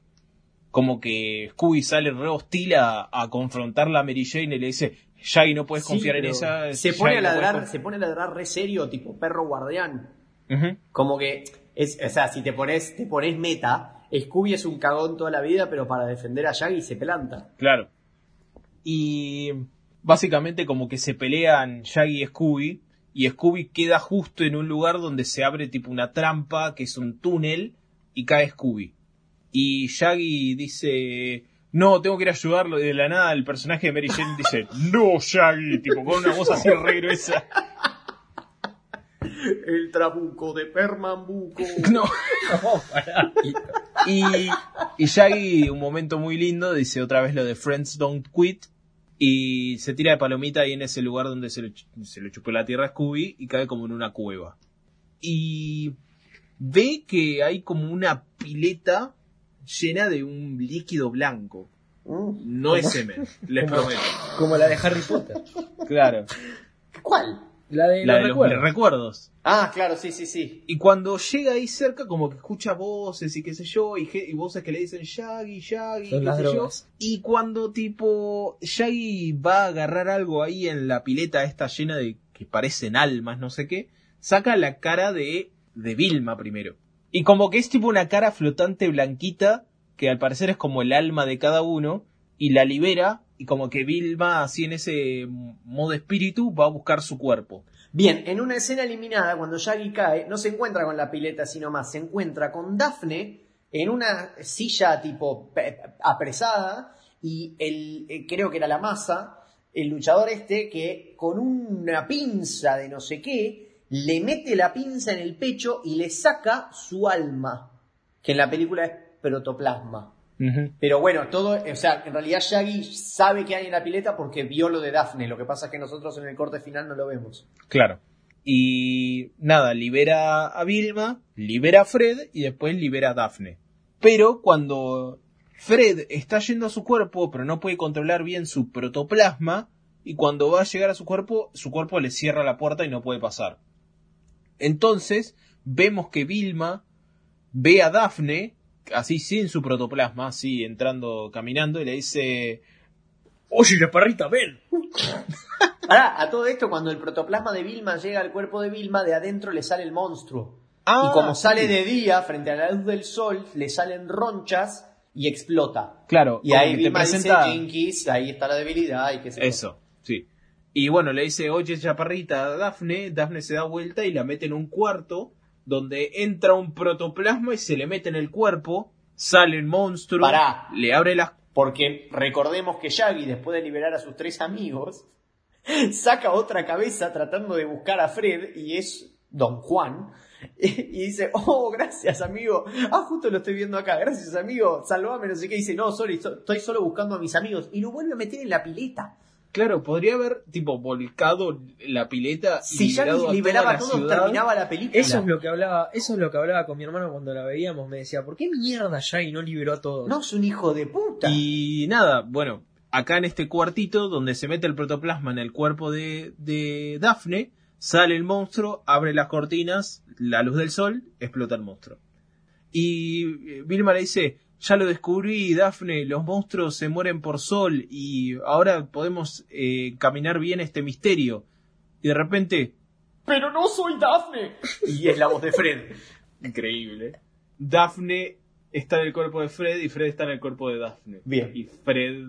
como que Scooby sale re hostil a, a confrontarla a Mary Jane y le dice, Shaggy no puedes Sí, confiar en esa. Se Shaggy, pone a ladrar, confiar". se pone a ladrar re serio, tipo perro guardián. Como que es, o sea, si te pones, te pones meta, Scooby es un cagón toda la vida, pero para defender a Shaggy se planta. Claro. Y básicamente como que se pelean Shaggy y Scooby y Scooby queda justo en un lugar donde se abre tipo una trampa que es un túnel y cae Scooby. Y Shaggy dice, no, tengo que ir a ayudarlo. Y de la nada el personaje de Mary Jane dice, no, Shaggy, tipo con una voz así re gruesa. El trabuco de Permambuco. No. No, pará. Y, y Shaggy, un momento muy lindo, dice otra vez lo de Friends Don't Quit. Y se tira de palomita ahí en ese lugar donde se le, se le chupó la tierra a Scooby y cae como en una cueva. Y ve que hay como una pileta llena de un líquido blanco. Mm. No es semen, les prometo. Como la de Harry Potter. Claro. ¿Cuál? La de La los de los recuerdos. Ah, claro, sí, sí, sí. Y cuando llega ahí cerca, como que escucha voces y qué sé yo, y, voces que le dicen Shaggy, Shaggy, Son qué sé drogas. yo. Y cuando tipo Shaggy va a agarrar algo ahí en la pileta esta llena de que parecen almas, no sé qué, saca la cara de, de Vilma primero. Y como que es tipo una cara flotante blanquita, que al parecer es como el alma de cada uno, y la libera, y como que Vilma, así en ese modo espíritu, va a buscar su cuerpo. Bien, en una escena eliminada, cuando Shaggy cae, no se encuentra con la pileta, sino más, se encuentra con Daphne en una silla tipo apresada y el, eh, creo que era la masa, el luchador este que con una pinza de no sé qué, le mete la pinza en el pecho y le saca su alma, que en la película es protoplasma. Pero bueno, todo, o sea, en realidad Shaggy sabe que hay en la pileta porque vio lo de Daphne. Lo que pasa es que nosotros en el corte final no lo vemos. Claro. Y nada, libera a Vilma, libera a Fred y después libera a Daphne. Pero cuando Fred está yendo a su cuerpo, pero no puede controlar bien su protoplasma, y cuando va a llegar a su cuerpo, su cuerpo le cierra la puerta y no puede pasar. Entonces, vemos que Vilma ve a Daphne, así sin su protoplasma, así entrando, caminando, y le dice, Oye, la perrita, ven. Ahora, a todo esto, cuando el protoplasma de Vilma llega al cuerpo de Vilma, de adentro le sale el monstruo. "Ah, y como sale sí". de día, frente a la luz del sol, le salen ronchas y explota. Claro, Y ahí Vilma presenta- dice, Jinkies, ahí está la debilidad y qué sé yo. Eso, sí. Y bueno, le dice, oye, chaparrita a Dafne, Dafne se da vuelta y la mete en un cuarto donde entra un protoplasma y se le mete en el cuerpo, sale el monstruo, Pará. le abre las... Porque recordemos que Shaggy, después de liberar a sus tres amigos, saca otra cabeza tratando de buscar a Fred y es Don Juan. Y dice, oh, gracias amigo. Ah, justo lo estoy viendo acá. Gracias amigo. Salvame, no sé qué. dice, no, sorry, so- estoy solo buscando a mis amigos. Y lo vuelve a meter en la pileta. Claro, podría haber, tipo, volcado la pileta y Si liberado Shaggy a liberaba toda a la todos, ciudad. terminaba la película. Eso es lo que hablaba, eso es lo que hablaba con mi hermano cuando la veíamos. Me decía, ¿por qué mierda Shaggy no liberó a todos? No es un hijo de puta. Y nada, bueno, acá en este cuartito donde se mete el protoplasma en el cuerpo de, de Daphne, sale el monstruo, abre las cortinas, la luz del sol, explota el monstruo. Y eh, Vilma le dice, ya lo descubrí, Daphne, los monstruos se mueren por sol y ahora podemos eh, caminar bien este misterio. Y de repente, Pero no soy Daphne. Y es la voz de Fred. increíble, Daphne está en el cuerpo de Fred y Fred está en el cuerpo de Daphne. Bien. Y Fred...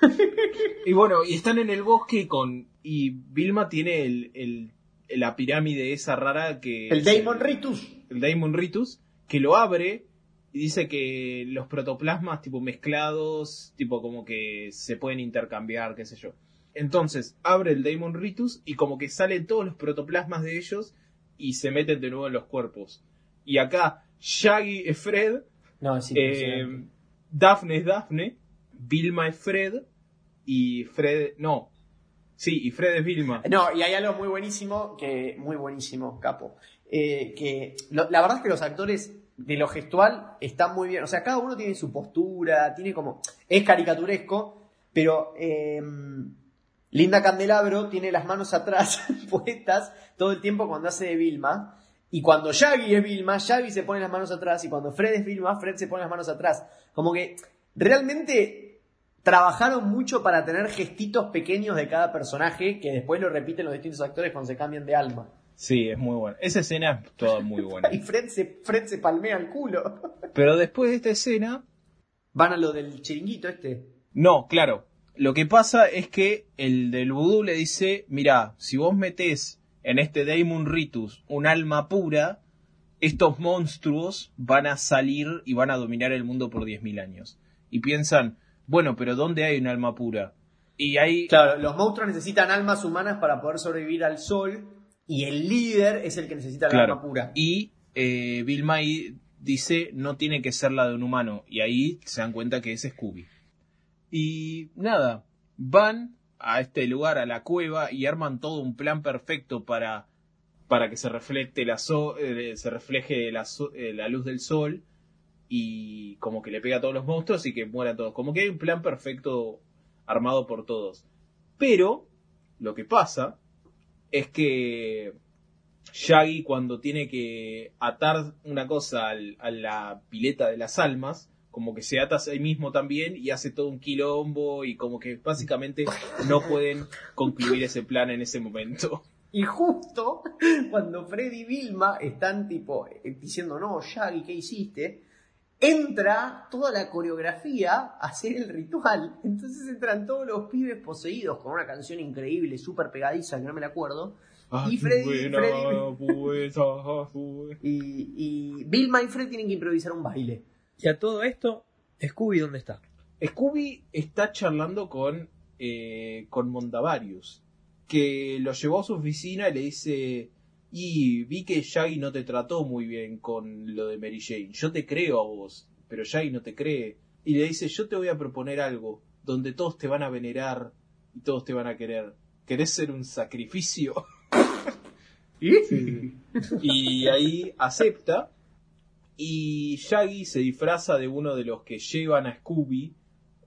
y bueno, y están en el bosque con... Y Vilma tiene el, el- la pirámide esa rara que... El es Damon Ritus. El Daemon Ritus, que lo abre y dice que los protoplasmas tipo mezclados, tipo como que se pueden intercambiar, qué sé yo. Entonces abre el Daemon Ritus y como que salen todos los protoplasmas de ellos y se meten de nuevo en los cuerpos. Y acá Shaggy es Fred, No, es eh, impresionante. Daphne es Daphne, Vilma es Fred y Fred... No, sí, y Fred es Vilma. No, y hay algo muy buenísimo, que muy buenísimo, capo. Eh, que lo- la verdad es que los actores de lo gestual están muy bien. O sea, cada uno tiene su postura, tiene como. Es caricaturesco, pero eh, Linda Candelabro tiene las manos atrás puestas todo el tiempo cuando hace de Vilma. Y cuando Shaggy es Vilma, Shaggy se pone las manos atrás. Y cuando Fred es Vilma, Fred se pone las manos atrás. Como que realmente trabajaron mucho para tener gestitos pequeños de cada personaje que después lo repiten los distintos actores cuando se cambian de alma. Sí, es muy buena. Esa escena es toda muy buena. Y Fred se, Fred se palmea el culo. Pero después de esta escena, Van a lo del chiringuito este. no, claro. Lo que pasa es que el del vudú le dice, mira, si vos metés en este Daemon Ritus un alma pura, estos monstruos van a salir y van a dominar el mundo por 10.000 años. Y piensan, bueno, pero ¿dónde hay un alma pura? Y hay... Claro, los monstruos necesitan almas humanas para poder sobrevivir al sol y el líder es el que necesita Claro. alma pura. Y eh, Bill May dice no tiene que ser la de un humano. Y ahí se dan cuenta que es Scooby. Y nada, van a este lugar, a la cueva, y arman todo un plan perfecto para, para que se refleje la, so- eh, se refleje la, so- eh, la luz del sol y como que le pega a todos los monstruos y que mueran todos. Como que hay un plan perfecto armado por todos. Pero lo que pasa es que Shaggy cuando tiene que atar una cosa a la pileta de las almas, como que se ata a sí mismo también y hace todo un quilombo y como que básicamente no pueden concluir ese plan en ese momento. Y justo cuando Freddy y Vilma están tipo eh, diciendo, no, Shaggy, ¿qué hiciste? Entra toda la coreografía a hacer el ritual. Entonces entran todos los pibes poseídos con una canción increíble, súper pegadiza, que no me la acuerdo. Y Freddy- Freddy- pues, ajá, pues. Y, y Vilma y Fred tienen que improvisar un baile. Y a todo esto, Scooby, ¿dónde está? Scooby está charlando con, eh, con Mondavarius, que lo llevó a su oficina y le dice, y vi que Shaggy no te trató muy bien con lo de Mary Jane, yo te creo a vos, pero Shaggy no te cree. Y le dice, yo te voy a proponer algo, donde todos te van a venerar y todos te van a querer. ¿Querés ser un sacrificio? Y ahí acepta. Y Shaggy se disfraza de uno de los que llevan a Scooby,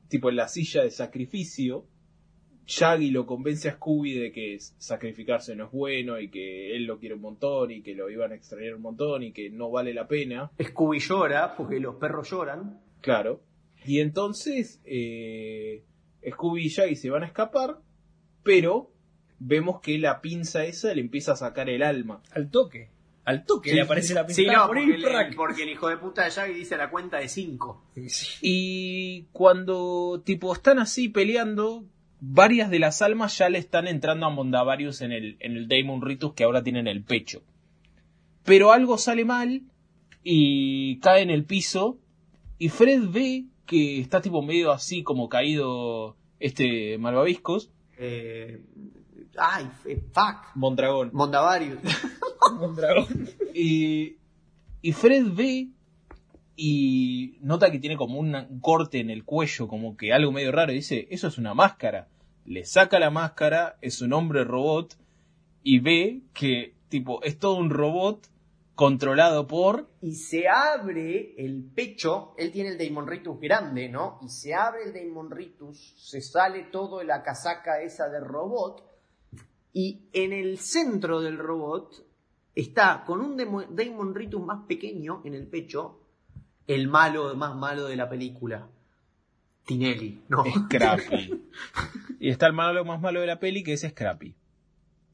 tipo en la silla de sacrificio. Shaggy lo convence a Scooby de que sacrificarse no es bueno y que él lo quiere un montón y que lo iban a extrañar un montón y que no vale la pena. Scooby llora porque los perros lloran. Claro. Y entonces eh, Scooby y Shaggy se van a escapar, pero vemos que la pinza esa le empieza a sacar el alma. Al toque. Al toque Sí, le aparece la Sí, pintada no, por porque, el, porque el hijo de puta de Shaggy dice la cuenta de 5. Y cuando tipo están así peleando, varias de las almas ya le están entrando a Mondavarius en el, en el Daemon Ritus que ahora tiene en el pecho. Pero algo sale mal y cae en el piso y Fred ve que está tipo medio así como caído este malvaviscos, Eh, ay, f- fuck. Mondragón. Mondavarius. Como un dragón. Y, y Fred ve y nota que tiene como un corte en el cuello, como que algo medio raro. Y dice, eso es una máscara. Le saca la máscara, es un hombre robot y ve que tipo es todo un robot controlado por... y se abre el pecho, él tiene el Daemon Ritus grande, ¿no? Y se abre el Daemon Ritus, se sale todo la casaca esa de robot, y en el centro del robot está con un Daemon Ritus más pequeño en el pecho, el malo más malo de la película, Tinelli, ¿no? Scrappy. y está el malo más malo de la peli que es Scrappy.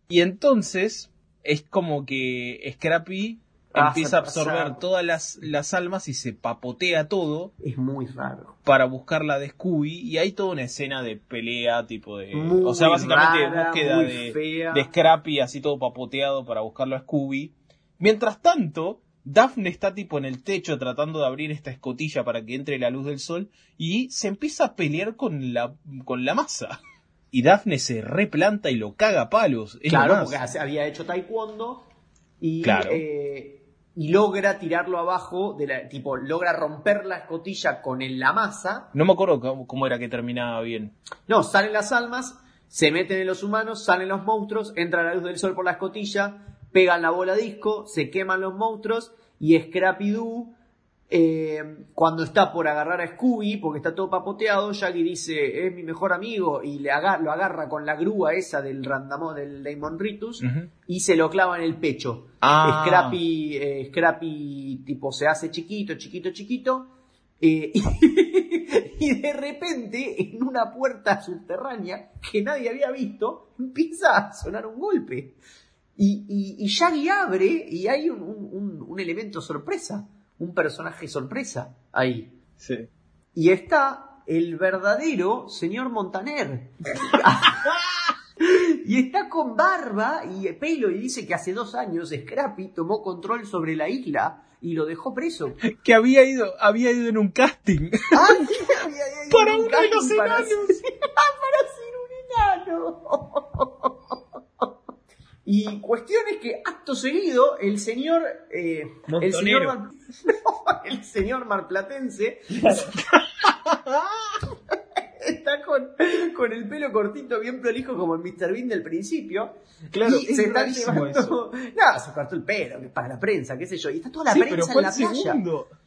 Y entonces es como que Scrappy Ah, empieza a absorber todas las, las almas y se papotea todo Es muy raro. para buscar la de Scooby y hay toda una escena de pelea tipo de Muy o sea básicamente de búsqueda de Scrappy así todo papoteado para buscarlo a Scooby mientras tanto Daphne está tipo en el techo tratando de abrir esta escotilla para que entre la luz del sol y se empieza a pelear con la con la masa y Daphne se replanta y lo caga a palos es Claro, porque había hecho taekwondo y, Claro. eh, y logra tirarlo abajo, de la, tipo, logra romper la escotilla con el- la masa. no me acuerdo cómo, cómo era que terminaba bien No, salen las almas, se meten en los humanos, salen los monstruos, entra la luz del sol por la escotilla, pegan la bola disco, se queman los monstruos y Scrappy Doo, eh, cuando está por agarrar a Scooby, porque está todo papoteado, Shaggy dice, es mi mejor amigo, y le aga- lo agarra con la grúa esa del randamo del Daemon Ritus, y se lo clava en el pecho. Ah. Scrappy, eh, Scrappy tipo se hace chiquito, chiquito, chiquito. eh, y de repente, en una puerta subterránea que nadie había visto, empieza a sonar un golpe. Y, y, y Shaggy abre y hay un, un- un- elemento sorpresa, un personaje sorpresa ahí. sí Y está el verdadero señor Montaner. y está con barba y pelo y dice que hace dos años Scrappy tomó control sobre la isla y lo dejó preso. Que había ido, había ido en un casting. Ah, sí, había ido Para en un uno de los casting para enanos. ser- para ser un enano. Y cuestión es que acto seguido el señor eh, el señor mar- No, el señor marplatense está con, con el pelo cortito bien prolijo como el Mr. Bean del principio Claro, y se está llevando no se cortó el pelo que para la prensa qué sé yo y está toda la sí, prensa en la playa.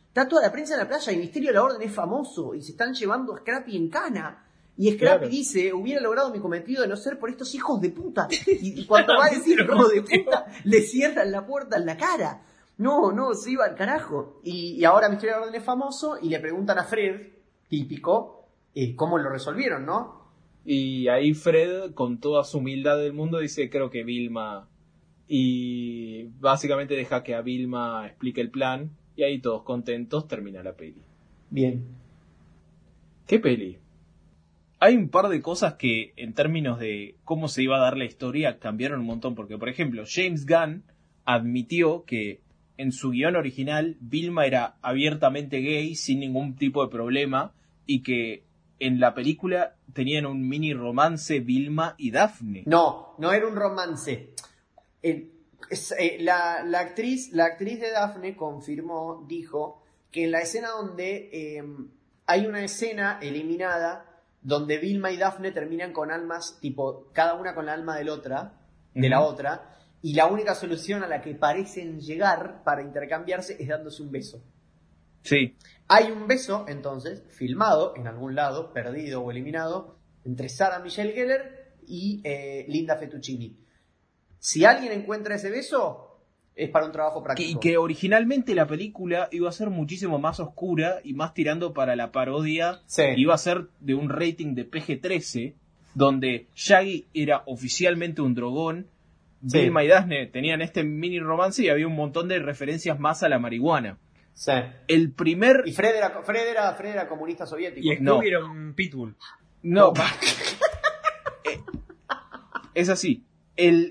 Está toda la prensa en la playa y Misterio de la Orden es famoso y se están llevando a Scrappy en cana. Y Scrappy Claro. dice, hubiera logrado mi cometido de no ser por estos hijos de puta. Y, y cuando va a decir hijo de puta, le cierran la puerta en la cara. No, no, se iba al carajo. Y, y ahora Misterio de la Orden es famoso y le preguntan a Fred, típico, eh, cómo lo resolvieron, ¿no? Y ahí Fred, con toda su humildad del mundo, dice, creo que Vilma... Y básicamente deja que a Vilma explique el plan. Y ahí todos contentos termina la peli. Bien. ¿Qué peli? Hay un par de cosas que, en términos de cómo se iba a dar la historia, cambiaron un montón. Porque, por ejemplo, James Gunn admitió que en su guion original Vilma era abiertamente gay sin ningún tipo de problema y que en la película tenían un mini romance Vilma y Daphne. No, no era un romance. Eh, la, la actriz, la actriz de Daphne confirmó, dijo, que en la escena donde eh, hay una escena eliminada donde Vilma y Daphne terminan con almas, tipo, cada una con la alma del otra, de la otra, y la única solución a la que parecen llegar para intercambiarse es dándose un beso. Sí, Hay un beso, entonces, filmado en algún lado, perdido o eliminado, entre Sarah Michelle Gellar y eh, Linda Fettuccini. Si alguien encuentra ese beso, es para un trabajo práctico. que originalmente la película iba a ser muchísimo más oscura y más tirando para la parodia Sí. iba a ser de un rating de PG-13, donde Shaggy era oficialmente un drogón, Sí. Vilma y Daphne tenían este mini romance y había un montón de referencias más a la marihuana. Sí. El primer... Y Fred era, Fred era, Fred era comunista soviético. Y No. Scooby era un pitbull. No, Eh, es así. El,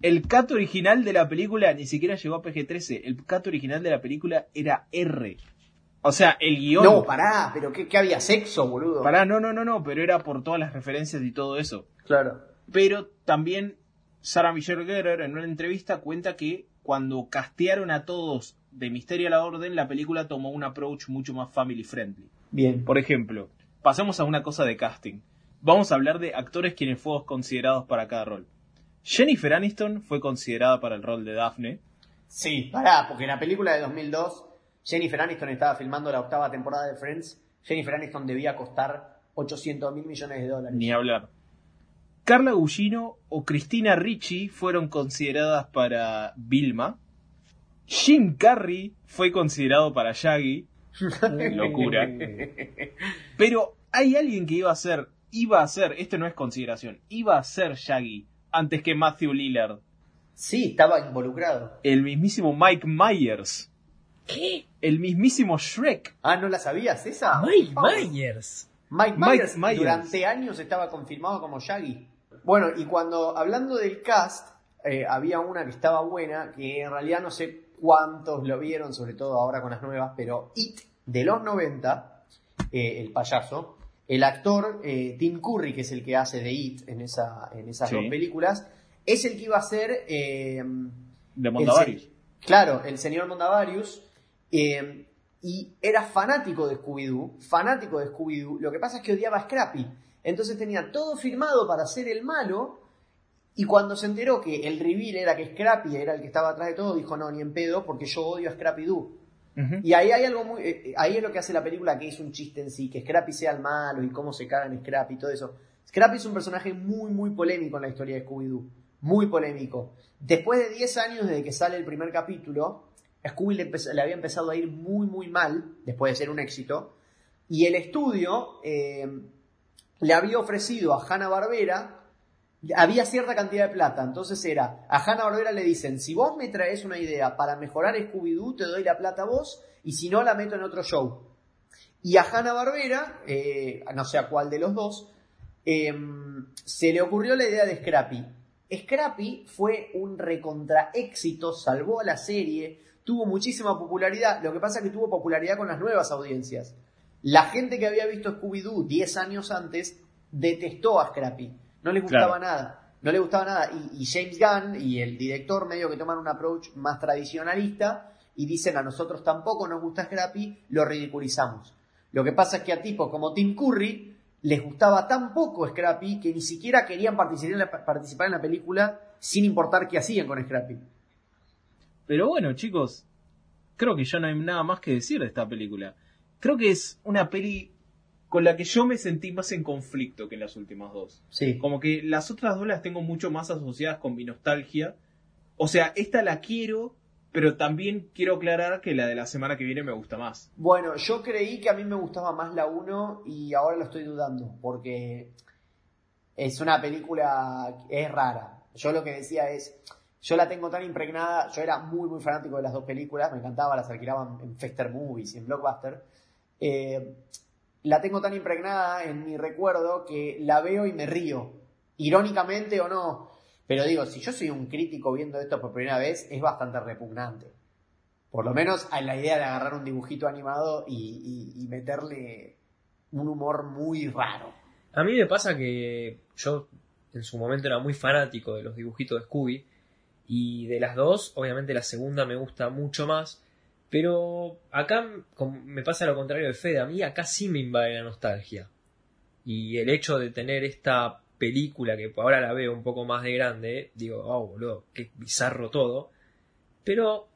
el cat original de la película ni siquiera llegó a PG-13. El cat original de la película era R. O sea, el guion... No, pará, pero ¿qué, qué había sexo, boludo? Pará, no, no, no, no, pero era por todas las referencias y todo eso. Claro. Pero también Sarah Michelle Gellar en una entrevista cuenta que cuando castearon a todos de Misterio a la Orden, la película tomó un approach mucho más family friendly. Bien. Por ejemplo, pasemos a una cosa de casting. Vamos a hablar de actores quienes fueron considerados para cada rol. Jennifer Aniston fue considerada para el rol de Daphne. Sí, pará, porque en la película de 2002, Jennifer Aniston estaba filmando la octava temporada de Friends. Jennifer Aniston debía costar 800 mil millones de dólares. Ni hablar. Carla Gugino o Cristina Ricci fueron consideradas para Vilma. Jim Carrey fue considerado para Shaggy. Locura. Pero hay alguien que iba a ser, iba a ser, esto no es consideración, iba a ser Shaggy antes que Matthew Lillard. Sí, estaba involucrado. El mismísimo Mike Myers. ¿Qué? El mismísimo Shrek. Ah, ¿no la sabías esa? Mike Oh. Myers. Mike Mike Myers, Myers. durante años estaba confirmado como Shaggy. Bueno, y cuando hablando del cast, eh, había una que estaba buena, que en realidad no sé cuántos lo vieron, sobre todo ahora con las nuevas, pero It de los 90, eh, el payaso, el actor eh, Tim Curry, que es el que hace de It en, esa, en esas Sí. dos películas, es el que iba a ser... eh, De Mondavarius. claro, el señor Mondavarius. eh, y era fanático de Scooby-Doo. Fanático de Scooby-Doo. Lo que pasa es que odiaba a Scrappy. Entonces tenía todo firmado para ser el malo. Y cuando se enteró que el reveal era que Scrappy era el que estaba atrás de todo, dijo: No, ni en pedo, porque yo odio a Scrappy-Doo. Y ahí hay algo muy. eh, eh, ahí es lo que hace la película, que es un chiste en sí, que Scrappy sea el malo y cómo se caga en Scrappy y todo eso. Scrappy es un personaje muy, muy polémico en la historia de Scooby-Doo. Muy polémico. Después de 10 años desde que sale el primer capítulo, Scooby le había empezado a ir muy, muy mal, después de ser un éxito. Y el estudio eh, le había ofrecido a Hanna Barbera había cierta cantidad de plata, entonces era, a Hanna Barbera le dicen, si vos me traes una idea para mejorar Scooby-Doo, te doy la plata a vos, y si no, la meto en otro show. Y a Hanna Barbera, no sé a cuál de los dos, em, se le ocurrió la idea de Scrappy. Scrappy fue un recontra éxito, salvó a la serie, tuvo muchísima popularidad. Lo que pasa es que tuvo popularidad con las nuevas audiencias. La gente que había visto Scooby-Doo 10 años antes detestó a Scrappy. No le gustaba nada. No le gustaba nada. Y, James Gunn y el director medio que toman un approach más tradicionalista y dicen a nosotros tampoco nos gusta Scrappy, lo ridiculizamos. Lo que pasa es que a tipos como Tim Curry les gustaba tan poco Scrappy que ni siquiera querían participar en la, participar en la película sin importar qué hacían con Scrappy. Pero bueno, chicos, creo que ya no hay nada más que decir de esta película. Creo que es una peli con la que yo me sentí más en conflicto que en las últimas dos. Sí. Como que las otras dos las tengo mucho más asociadas con mi nostalgia. O sea, esta la quiero, pero también quiero aclarar que la de la semana que viene me gusta más. Bueno, yo creí que a mí me gustaba más la 1 y ahora lo estoy dudando, porque es una película, es rara. Yo lo que decía es, yo la tengo tan impregnada, yo era muy, muy fanático de las dos películas, me encantaba, las alquilaban en Fester Movies y en Blockbuster. Eh, la tengo tan impregnada en mi recuerdo que la veo y me río, irónicamente o no. Pero digo, si yo soy un crítico viendo esto por primera vez, es bastante repugnante. Por lo menos a la idea de agarrar un dibujito animado y, meterle un humor muy raro. A mí me pasa que yo en su momento era muy fanático de los dibujitos de Scooby y de las dos, obviamente la segunda me gusta mucho más, pero acá me pasa lo contrario de Fede, a mí acá sí me invade la nostalgia. Y el hecho de tener esta película que ahora la veo un poco más de grande, digo, oh, boludo, qué bizarro todo. Pero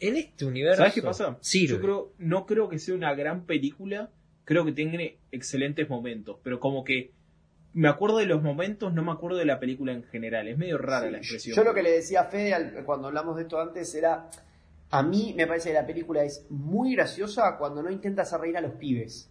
en este universo. ¿Sabes qué pasa? Sí, Yo creo, no creo que sea una gran película, creo que tiene excelentes momentos, pero como que me acuerdo de los momentos, no me acuerdo de la película en general. Es medio rara la expresión. Yo lo que le decía a Fede cuando hablamos de esto antes era a mí me parece que la película es muy graciosa cuando no intenta hacer reír a los pibes.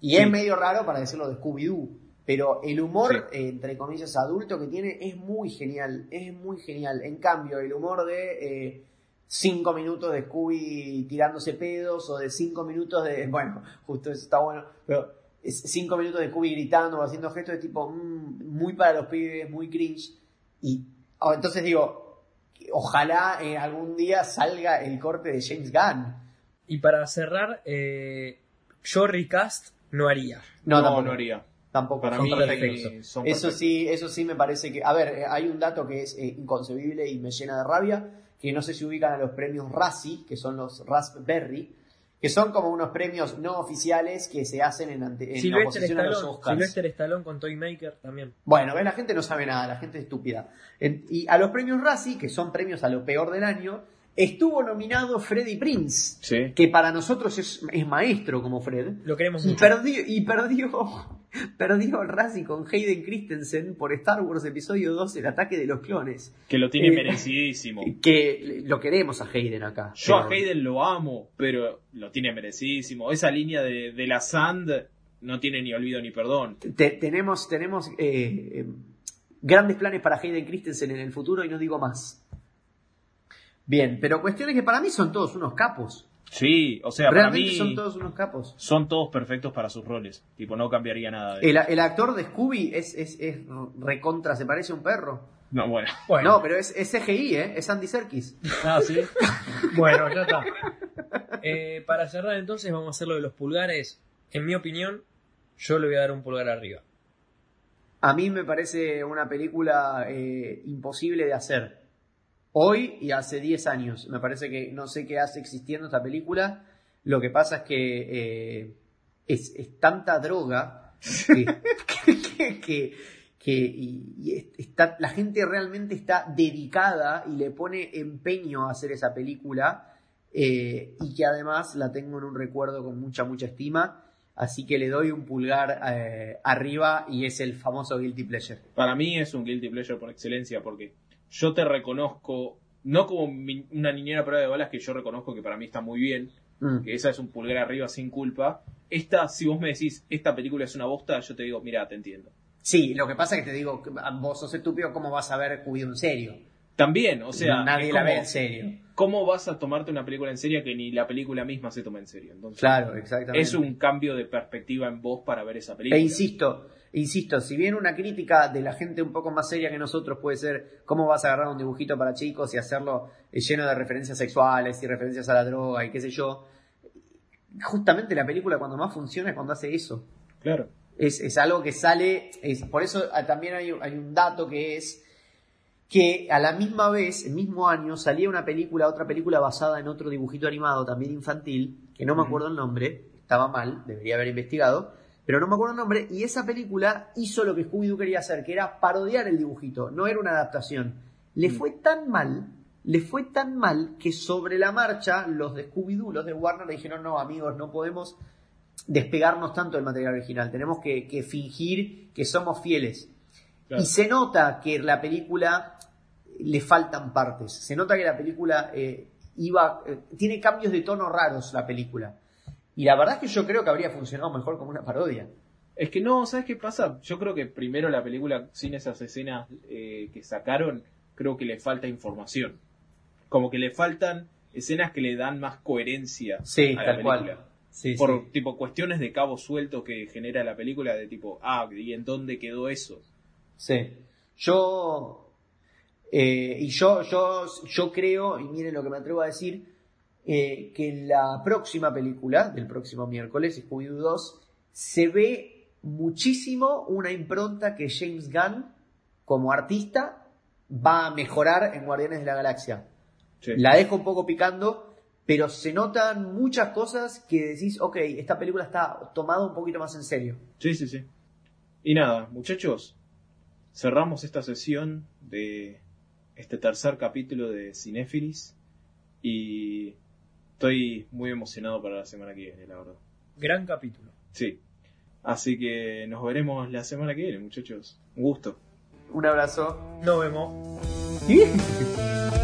Y es medio raro para decirlo de Scooby-Doo. Pero el humor, eh, entre comillas, adulto que tiene es muy genial. Es muy genial. En cambio, el humor de eh, cinco minutos de Scooby tirándose pedos o de cinco minutos de. Bueno, justo eso está bueno. Pero cinco minutos de Scooby gritando o haciendo gestos de tipo mm, muy para los pibes, muy cringe. Y oh, entonces digo, ojalá eh, algún día salga el corte de James Gunn. Y para cerrar, eh, yo recast no haría. No, no, haría. Tampoco. Para mí eso sí, eso sí me parece que. A ver, eh, hay un dato que es inconcebible y me llena de rabia, que no sé si ubican a los premios Razzie, que son los Raspberry, que son como unos premios no oficiales que se hacen en, en oposición a los Oscars. Sylvester Stallone con Toymaker también. Bueno, la gente no sabe nada, la gente es estúpida. y a los premios Razzie, que son premios a lo peor del año, estuvo nominado Freddy Prince, que para nosotros es, maestro como Fred. Lo queremos y Perdió, y perdió, perdió el con Hayden Christensen por Star Wars Episodio 2, El ataque de los clones. Que lo tiene eh, merecidísimo. Que lo queremos a Hayden acá. Yo a Hayden lo amo, pero lo tiene merecidísimo. Esa línea de, la Sand no tiene ni olvido ni perdón. tenemos tenemos eh, eh, grandes planes para Hayden Christensen en el futuro y no digo más. Bien, pero cuestiones que para mí son todos unos capos. Sí, o sea, para mí son todos unos capos. Son todos perfectos para sus roles. Tipo, no cambiaría nada. De el, actor de Scooby es, es, es, recontra, se parece a un perro. No, bueno. No, pero es, es CGI, ¿eh? Es Andy Serkis. Ah, sí. bueno, ya está. Eh, para cerrar entonces vamos a hacer lo de los pulgares. En mi opinión, yo le voy a dar un pulgar arriba. A mí me parece una película eh, imposible de hacer hoy y hace 10 años. Me parece que no sé qué hace existiendo esta película. Lo que pasa es que eh, es, tanta droga que, está, la gente realmente está dedicada y le pone empeño a hacer esa película. Eh, y que además la tengo en un recuerdo con mucha, mucha estima. Así que le doy un pulgar eh, arriba y es el famoso Guilty Pleasure. Para mí es un Guilty Pleasure por excelencia porque yo te reconozco, no como una niñera prueba de balas que yo reconozco que para mí está muy bien, mm. que esa es un pulgar arriba sin culpa. Esta, si vos me decís, esta película es una bosta, yo te digo, mira, te entiendo. Sí, lo que pasa es que te digo, vos sos estúpido, ¿cómo vas a ver Cubido en serio? También, o sea, nadie la ve en serio. ¿cómo vas a tomarte una película en serio que ni la película misma se toma en serio? Entonces, Claro, exactamente. es un cambio de perspectiva en vos para ver esa película. E insisto, insisto, si bien una crítica de la gente un poco más seria que nosotros puede ser cómo vas a agarrar un dibujito para chicos y hacerlo eh, lleno de referencias sexuales y referencias a la droga y qué sé yo, justamente la película cuando más funciona es cuando hace eso. Claro. Es, es algo que sale, es, por eso ah, también hay, hay un dato que es que a la misma vez, el mismo año, salía una película, otra película basada en otro dibujito animado, también infantil, que no me acuerdo el nombre, estaba mal, debería haber investigado, pero no me acuerdo el nombre, y esa película hizo lo que Scooby-Doo quería hacer, que era parodiar el dibujito, no era una adaptación. Le Mm. fue tan mal, le fue tan mal, que sobre la marcha, los de Scooby-Doo, los de Warner, le dijeron, no, amigos, no podemos despegarnos tanto del material original, tenemos que, que fingir que somos fieles. Claro. Y se nota que la película le faltan partes. Se nota que la película eh, iba. eh, tiene cambios de tono raros la película. Y la verdad es que yo creo que habría funcionado mejor como una parodia. Es que no, ¿sabes qué pasa? Yo creo que primero la película, sin esas escenas eh, que sacaron, creo que le falta información. Como que le faltan escenas que le dan más coherencia Sí, a la tal cual. película. Sí, Por sí. tipo cuestiones de cabo suelto que genera la película, de tipo, ah, ¿y en dónde quedó eso? Sí. Yo. eh, y yo, yo, yo creo, y miren lo que me atrevo a decir, eh, que la próxima película, del próximo miércoles, Scooby-Doo 2, se ve muchísimo una impronta que James Gunn, como artista, va a mejorar en Guardianes de la Galaxia. Sí. La dejo un poco picando, pero se notan muchas cosas que decís, ok, esta película está tomada un poquito más en serio. Sí, sí, sí. Y nada, muchachos, cerramos esta sesión de este tercer capítulo de Cinéfilis y estoy muy emocionado para la semana que viene, la verdad. Gran capítulo. Sí. Así que nos veremos la semana que viene, muchachos. Un gusto. Un abrazo. Nos vemos.